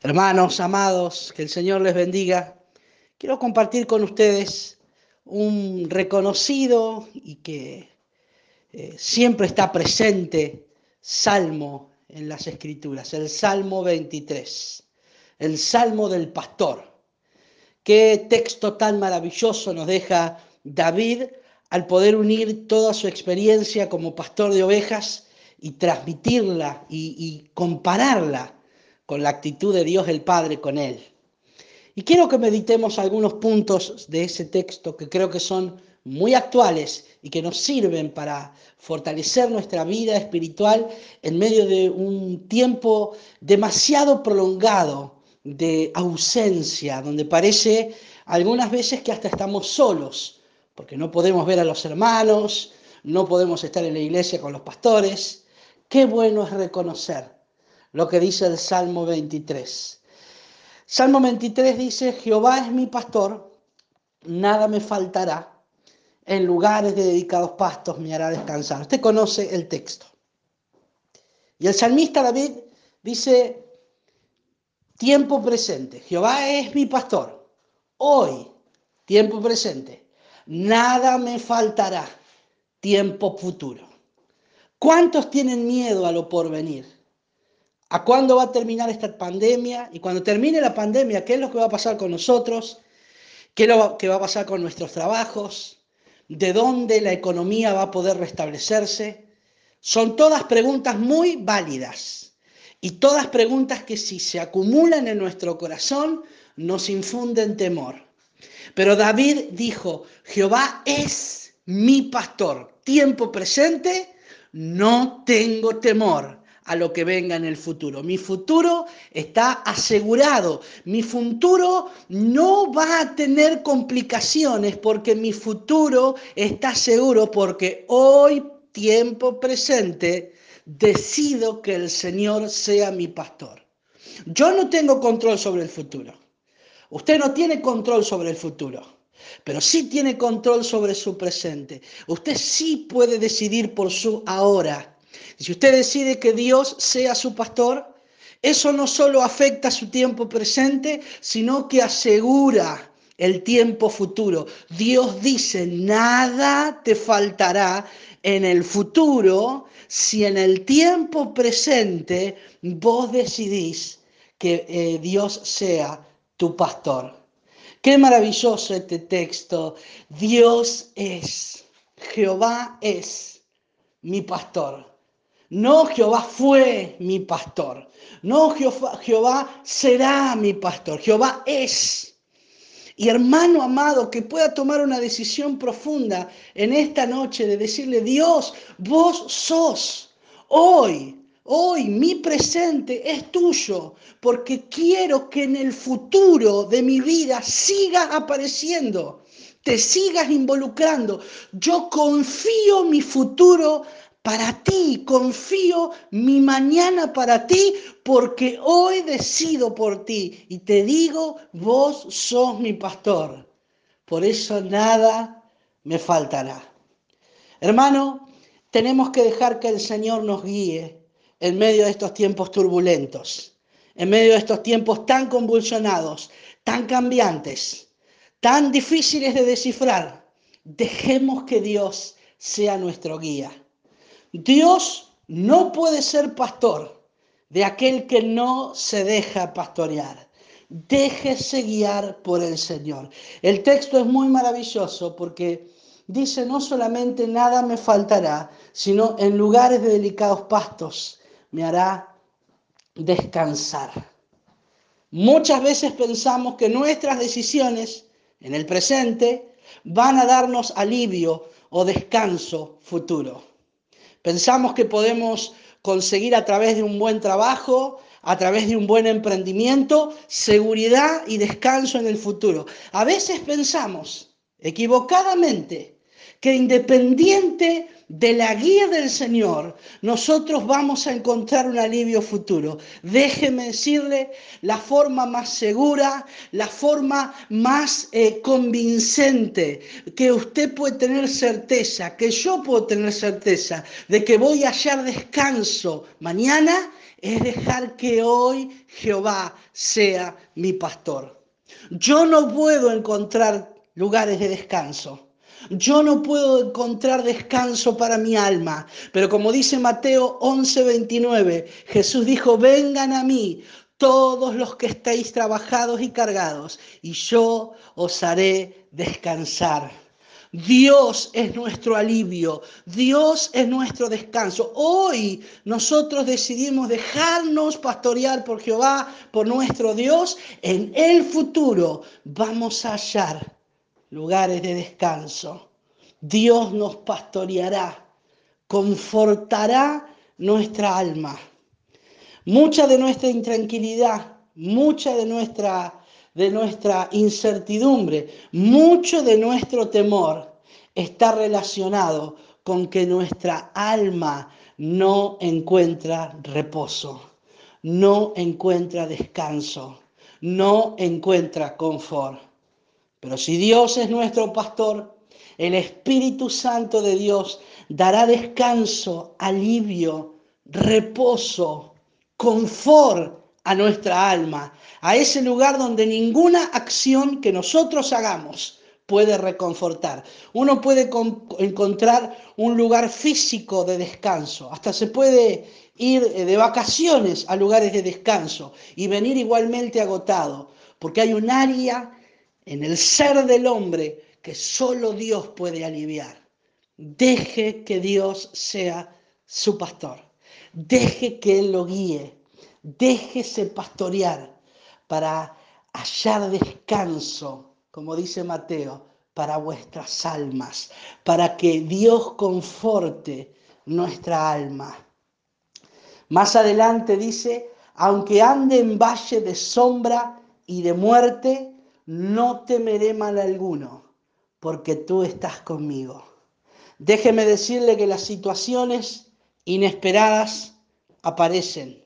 Hermanos, amados, que el Señor les bendiga. Quiero compartir con ustedes un reconocido y que eh, siempre está presente salmo en las escrituras, el Salmo 23, el Salmo del Pastor. Qué texto tan maravilloso nos deja David al poder unir toda su experiencia como pastor de ovejas y transmitirla y, y compararla con la actitud de Dios el Padre con él. Y quiero que meditemos algunos puntos de ese texto que creo que son muy actuales y que nos sirven para fortalecer nuestra vida espiritual en medio de un tiempo demasiado prolongado de ausencia, donde parece algunas veces que hasta estamos solos, porque no podemos ver a los hermanos, no podemos estar en la iglesia con los pastores. Qué bueno es reconocer lo que dice el Salmo 23. Salmo 23 dice, Jehová es mi pastor, nada me faltará, en lugares de dedicados pastos me hará descansar. Usted conoce el texto. Y el salmista David dice, tiempo presente, Jehová es mi pastor, hoy, tiempo presente, nada me faltará, tiempo futuro. ¿Cuántos tienen miedo a lo porvenir? A cuándo va a terminar esta pandemia y cuando termine la pandemia, qué es lo que va a pasar con nosotros, qué es lo que va a pasar con nuestros trabajos, de dónde la economía va a poder restablecerse. Son todas preguntas muy válidas. Y todas preguntas que si se acumulan en nuestro corazón nos infunden temor. Pero David dijo, Jehová es mi pastor, tiempo presente, no tengo temor a lo que venga en el futuro. Mi futuro está asegurado. Mi futuro no va a tener complicaciones porque mi futuro está seguro porque hoy, tiempo presente, decido que el Señor sea mi pastor. Yo no tengo control sobre el futuro. Usted no tiene control sobre el futuro pero sí tiene control sobre su presente. Usted sí puede decidir por su ahora. Si usted decide que Dios sea su pastor, eso no solo afecta su tiempo presente, sino que asegura el tiempo futuro. Dios dice, nada te faltará en el futuro si en el tiempo presente vos decidís que eh, Dios sea tu pastor. Qué maravilloso este texto. Dios es, Jehová es mi pastor. No Jehová fue mi pastor. No Jehová, será mi pastor. Jehová es. Y hermano amado, que pueda tomar una decisión profunda en esta noche de decirle, Dios, vos sos hoy, hoy mi presente es tuyo, porque quiero que en el futuro de mi vida siga apareciendo, te sigas involucrando. Yo confío mi futuro para ti, confío mi mañana para ti, porque hoy decido por ti y te digo, vos sos mi pastor. Por eso nada me faltará. Hermano, tenemos que dejar que el Señor nos guíe en medio de estos tiempos turbulentos, en medio de estos tiempos tan convulsionados, tan cambiantes, tan difíciles de descifrar. Dejemos que Dios sea nuestro guía. Dios no puede ser pastor de aquel que no se deja pastorear. Déjese guiar por el Señor. El texto es muy maravilloso porque dice no solamente nada me faltará, sino en lugares de delicados pastos me hará descansar. Muchas veces pensamos que nuestras decisiones en el presente van a darnos alivio o descanso futuro. Pensamos que podemos conseguir a través de un buen trabajo, a través de un buen emprendimiento, seguridad y descanso en el futuro. A veces pensamos equivocadamente que independiente de la guía del Señor, nosotros vamos a encontrar un alivio futuro. Déjeme decirle la forma más segura, la forma más eh, convincente, que usted puede tener certeza, que yo puedo tener certeza de que voy a hallar descanso mañana, es dejar que hoy Jehová sea mi pastor. Yo no puedo encontrar lugares de descanso. Yo no puedo encontrar descanso para mi alma, pero como dice Mateo 11:29, Jesús dijo, vengan a mí todos los que estáis trabajados y cargados, y yo os haré descansar. Dios es nuestro alivio, Dios es nuestro descanso. Hoy nosotros decidimos dejarnos pastorear por Jehová, por nuestro Dios. En el futuro vamos a hallar lugares de descanso. Dios nos pastoreará, confortará nuestra alma. Mucha de nuestra intranquilidad, mucha de nuestra de nuestra incertidumbre, mucho de nuestro temor está relacionado con que nuestra alma no encuentra reposo, no encuentra descanso, no encuentra confort. Pero si Dios es nuestro pastor, el Espíritu Santo de Dios dará descanso, alivio, reposo, confort a nuestra alma, a ese lugar donde ninguna acción que nosotros hagamos puede reconfortar. Uno puede encontrar un lugar físico de descanso, hasta se puede ir eh, de vacaciones a lugares de descanso y venir igualmente agotado, porque hay un área en el ser del hombre que solo Dios puede aliviar. Deje que Dios sea su pastor. Deje que Él lo guíe. Déjese pastorear para hallar descanso, como dice Mateo, para vuestras almas, para que Dios conforte nuestra alma. Más adelante dice, aunque ande en valle de sombra y de muerte, no temeré mal alguno, porque tú estás conmigo. Déjeme decirle que las situaciones inesperadas aparecen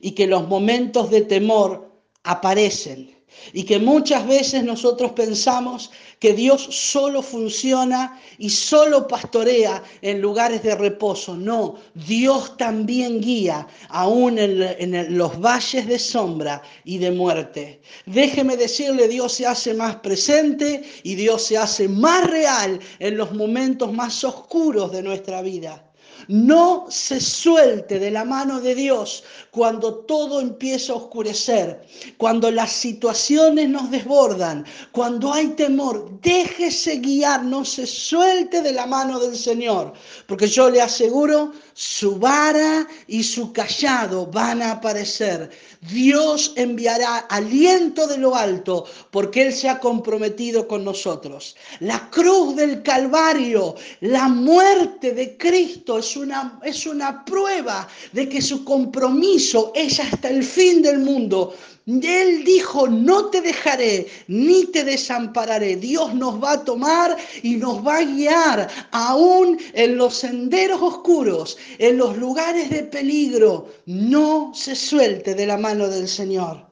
y que los momentos de temor aparecen y que muchas veces nosotros pensamos que Dios solo funciona y solo pastorea en lugares de reposo. No, Dios también guía aún en, en, los valles de sombra y de muerte. Déjeme decirle, Dios se hace más presente y Dios se hace más real en los momentos más oscuros de nuestra vida. No se suelte de la mano de Dios cuando todo empieza a oscurecer, cuando las situaciones nos desbordan, cuando hay temor. Déjese guiar, no se suelte de la mano del Señor, porque yo le aseguro, su vara y su callado van a aparecer. Dios enviará aliento de lo alto porque Él se ha comprometido con nosotros. La cruz del Calvario, la muerte de Cristo es una, es una prueba de que su compromiso es hasta el fin del mundo. Él dijo, no te dejaré ni te desampararé. Dios nos va a tomar y nos va a guiar aún en los senderos oscuros, en los lugares de peligro. No se suelte de la mano del Señor,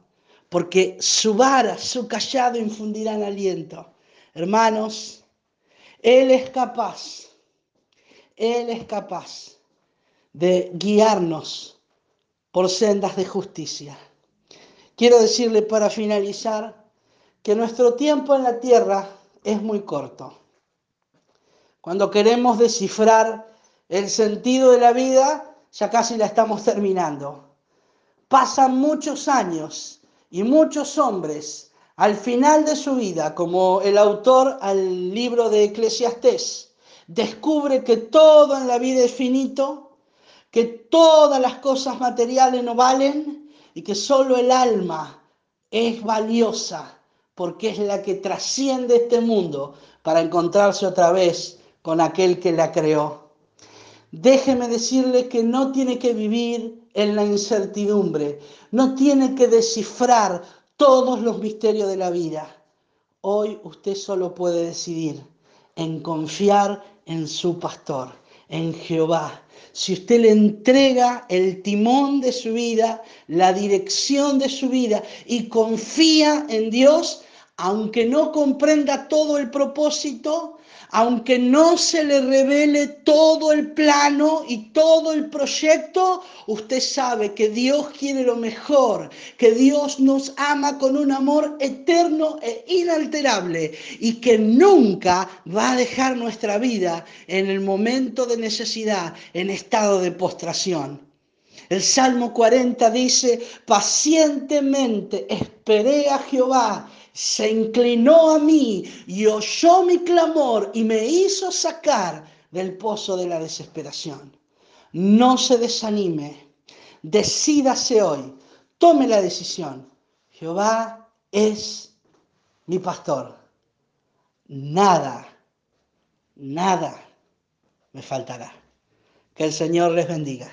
porque su vara, su callado infundirán aliento. Hermanos, Él es capaz, Él es capaz de guiarnos por sendas de justicia. Quiero decirle para finalizar que nuestro tiempo en la tierra es muy corto. Cuando queremos descifrar el sentido de la vida, ya casi la estamos terminando. Pasan muchos años y muchos hombres al final de su vida, como el autor al libro de Eclesiastés, descubre que todo en la vida es finito, que todas las cosas materiales no valen y que solo el alma es valiosa porque es la que trasciende este mundo para encontrarse otra vez con aquel que la creó. Déjeme decirle que no tiene que vivir en la incertidumbre, no tiene que descifrar todos los misterios de la vida. Hoy usted solo puede decidir en confiar en su pastor, en Jehová, si usted le entrega el timón de su vida, la dirección de su vida y confía en Dios, aunque no comprenda todo el propósito, aunque no se le revele todo el plano y todo el proyecto, usted sabe que Dios quiere lo mejor, que Dios nos ama con un amor eterno e inalterable y que nunca va a dejar nuestra vida en el momento de necesidad, en estado de postración. El Salmo 40 dice, pacientemente esperé a Jehová se inclinó a mí y oyó mi clamor y me hizo sacar del pozo de la desesperación. No se desanime, decídase hoy, tome la decisión. Jehová es mi pastor. Nada, nada me faltará. Que el Señor les bendiga.